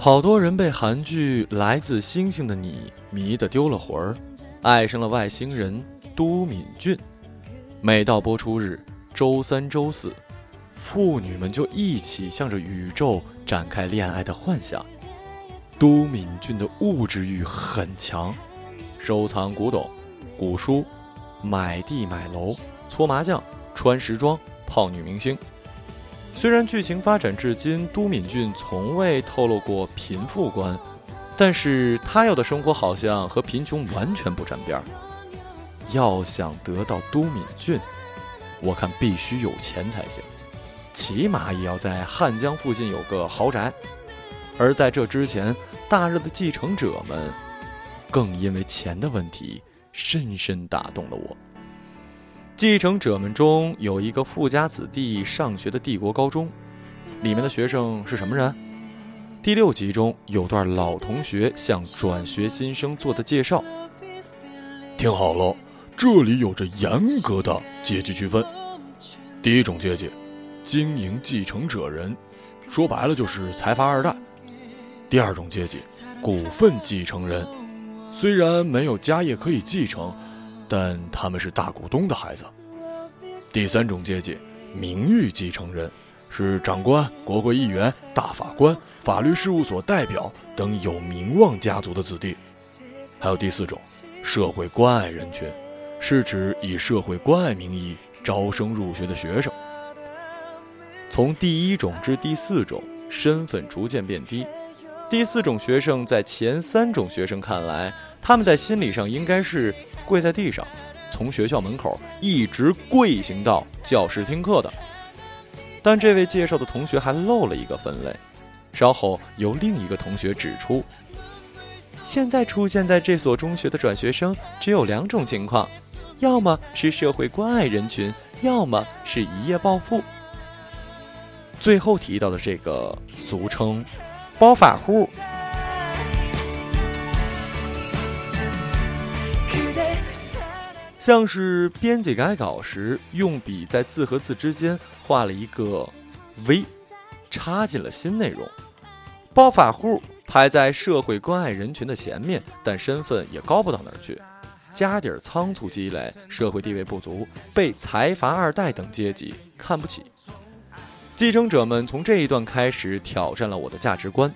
好多人被韩剧《来自星星的你》迷得丢了魂儿，爱上了外星人都敏俊。每到播出日，周三、周四，妇女们就一起向着宇宙展开恋爱的幻想。都敏俊的物质欲很强，收藏古董、古书，买地买楼，搓麻将，穿时装，泡女明星。虽然剧情发展至今，都敏俊从未透露过贫富观，但是他要的生活好像和贫穷完全不沾边儿。要想得到都敏俊，我看必须有钱才行，起码也要在汉江附近有个豪宅。而在这之前，大热的继承者们，更因为钱的问题，深深打动了我。继承者们中有一个富家子弟上学的帝国高中，里面的学生是什么人？第六集中有段老同学向转学新生做的介绍。听好了，这里有着严格的阶级区分。第一种阶级，经营继承者人，说白了就是财阀二代。第二种阶级，股份继承人，虽然没有家业可以继承。但他们是大股东的孩子。第三种阶级，名誉继承人，是长官、国会议员、大法官、法律事务所代表等有名望家族的子弟。还有第四种，社会关爱人群，是指以社会关爱名义招生入学的学生。从第一种至第四种，身份逐渐变低。第四种学生在前三种学生看来，他们在心理上应该是。跪在地上，从学校门口一直跪行到教室听课的。但这位介绍的同学还漏了一个分类，稍后由另一个同学指出：现在出现在这所中学的转学生只有两种情况，要么是社会关爱人群，要么是一夜暴富。最后提到的这个俗称“暴发户”。像是编辑改稿时用笔在字和字之间画了一个 V，插进了新内容。暴发户排在社会关爱人群的前面，但身份也高不到哪儿去。家底儿仓促积累，社会地位不足，被财阀二代等阶级看不起。继承者们从这一段开始挑战了我的价值观。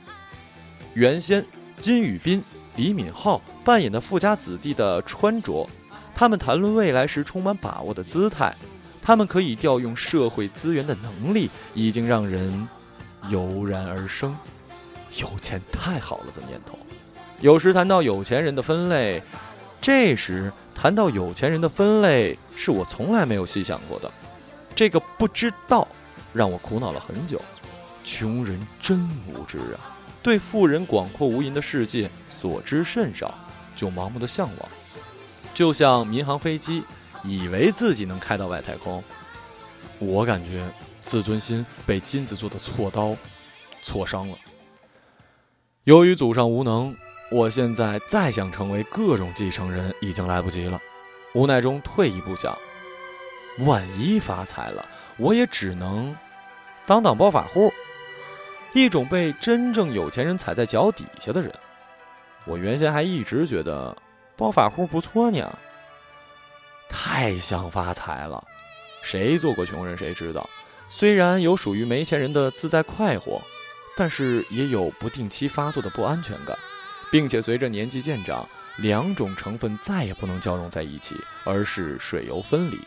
原先金宇彬、李敏镐扮演的富家子弟的穿着。他们谈论未来时充满把握的姿态，他们可以调用社会资源的能力，已经让人油然而生有钱太好了的念头。有时谈到有钱人的分类，这时谈到有钱人的分类是我从来没有细想过的。这个不知道让我苦恼了很久。穷人真无知啊，对富人广阔无垠的世界所知甚少，就盲目的向往。就像民航飞机，以为自己能开到外太空，我感觉自尊心被金子做的锉刀挫伤了。由于祖上无能，我现在再想成为各种继承人已经来不及了。无奈中退一步想，万一发财了，我也只能当当暴发户，一种被真正有钱人踩在脚底下的人。我原先还一直觉得。暴发户不错呢，太想发财了。谁做过穷人谁知道，虽然有属于没钱人的自在快活，但是也有不定期发作的不安全感，并且随着年纪渐长，两种成分再也不能交融在一起，而是水油分离。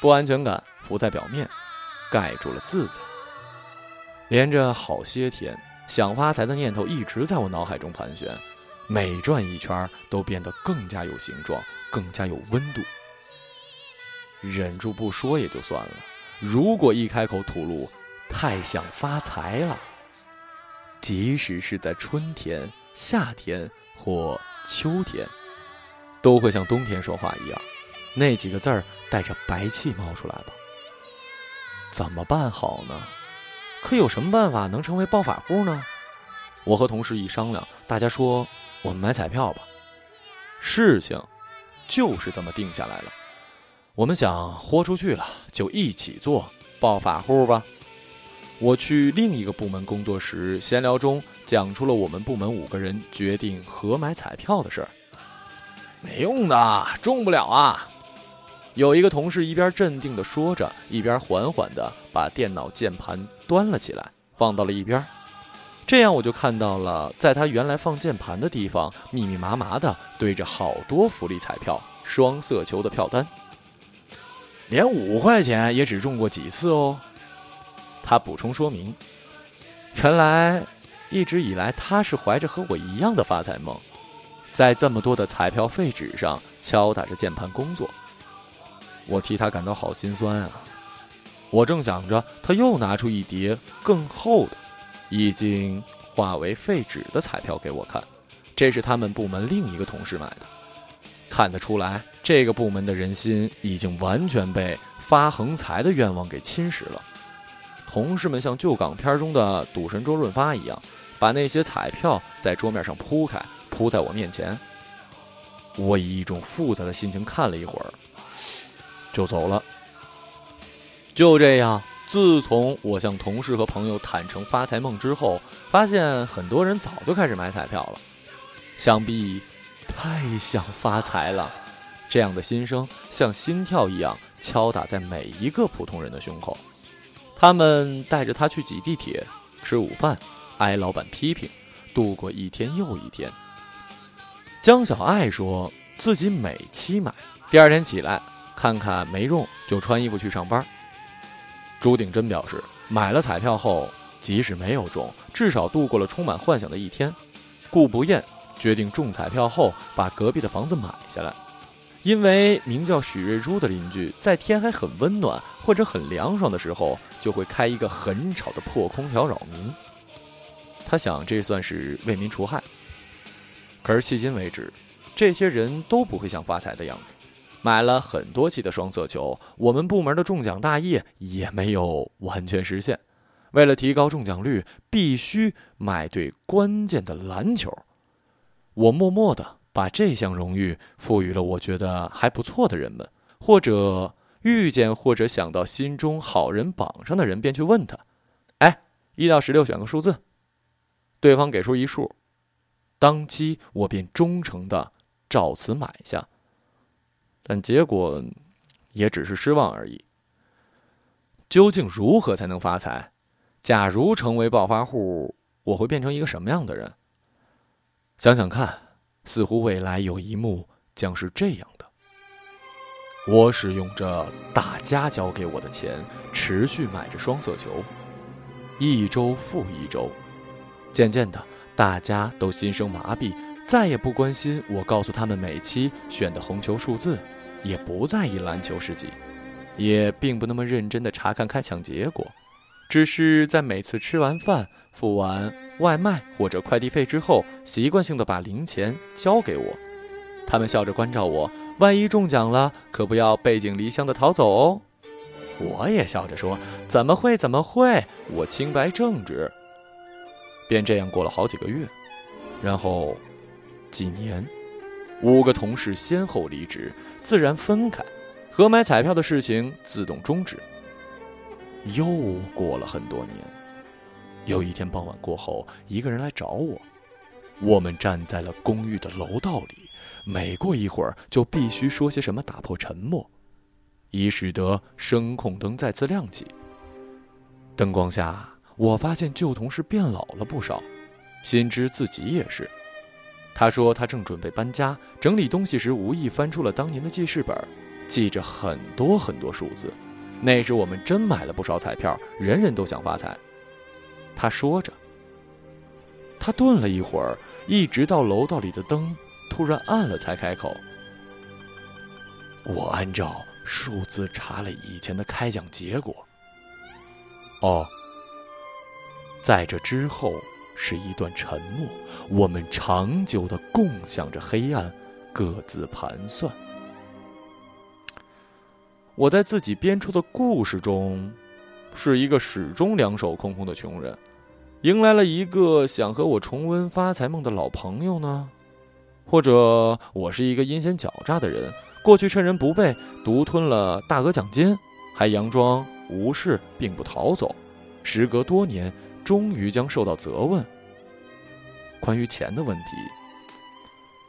不安全感浮在表面，盖住了自在。连着好些天，想发财的念头一直在我脑海中盘旋。每转一圈，都变得更加有形状，更加有温度。忍住不说也就算了，如果一开口吐露，太想发财了，即使是在春天、夏天或秋天，都会像冬天说话一样，那几个字儿带着白气冒出来吧？怎么办好呢？可有什么办法能成为暴发户呢？我和同事一商量，大家说。我们买彩票吧，事情就是这么定下来了。我们想豁出去了，就一起做暴发户吧。我去另一个部门工作时，闲聊中讲出了我们部门五个人决定合买彩票的事儿。没用的，中不了啊！有一个同事一边镇定地说着，一边缓缓地把电脑键盘端了起来，放到了一边。这样我就看到了，在他原来放键盘的地方，密密麻麻的堆着好多福利彩票、双色球的票单。连五块钱也只中过几次哦。他补充说明：“原来一直以来他是怀着和我一样的发财梦，在这么多的彩票废纸上敲打着键盘工作。”我替他感到好心酸啊！我正想着，他又拿出一叠更厚的、已经化为废纸的彩票给我看，这是他们部门另一个同事买的。看得出来，这个部门的人心已经完全被发横财的愿望给侵蚀了。同事们像旧港片中的赌神周润发一样，把那些彩票在桌面上铺开，铺在我面前。我以一种复杂的心情看了一会儿。就走了。就这样，自从我向同事和朋友坦诚发财梦之后，发现很多人早就开始买彩票了。想必太想发财了，这样的心声像心跳一样敲打在每一个普通人的胸口。他们带着他去挤地铁、吃午饭、挨老板批评，度过一天又一天。江小爱说自己每期买，第二天起来。看看没用就穿衣服去上班。朱鼎真表示，买了彩票后，即使没有中，至少度过了充满幻想的一天。顾不厌决定中彩票后把隔壁的房子买下来，因为名叫许瑞珠的邻居在天还很温暖或者很凉爽的时候，就会开一个很吵的破空调扰民。他想这算是为民除害。可是迄今为止，这些人都不会像发财的样子。买了很多期的双色球，我们部门的中奖大业也没有完全实现。为了提高中奖率，必须买对关键的篮球。我默默的把这项荣誉赋予了我觉得还不错的人们，或者遇见或者想到心中好人榜上的人，便去问他：“哎，一到十六选个数字。”对方给出一数，当即我便忠诚的照此买下。但结果，也只是失望而已。究竟如何才能发财？假如成为暴发户，我会变成一个什么样的人？想想看，似乎未来有一幕将是这样的：我使用着大家交给我的钱，持续买着双色球，一周复一周，渐渐的，大家都心生麻痹，再也不关心我告诉他们每期选的红球数字。也不在意篮球事迹，也并不那么认真的查看开抢结果，只是在每次吃完饭、付完外卖或者快递费之后，习惯性的把零钱交给我。他们笑着关照我，万一中奖了，可不要背井离乡的逃走哦。我也笑着说：“怎么会？怎么会？我清白正直。”便这样过了好几个月，然后几年。五个同事先后离职，自然分开，合买彩票的事情自动终止。又过了很多年，有一天傍晚过后，一个人来找我。我们站在了公寓的楼道里，每过一会儿就必须说些什么打破沉默，以使得声控灯再次亮起。灯光下，我发现旧同事变老了不少，心知自己也是。他说：“他正准备搬家，整理东西时无意翻出了当年的记事本，记着很多很多数字。那时我们真买了不少彩票，人人都想发财。”他说着，他顿了一会儿，一直到楼道里的灯突然暗了，才开口：“我按照数字查了以前的开奖结果。”哦，在这之后。是一段沉默，我们长久的共享着黑暗，各自盘算。我在自己编出的故事中，是一个始终两手空空的穷人，迎来了一个想和我重温发财梦的老朋友呢？或者我是一个阴险狡诈的人，过去趁人不备独吞了大额奖金，还佯装无事并不逃走，时隔多年。终于将受到责问，关于钱的问题，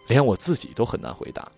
连我自己都很难回答。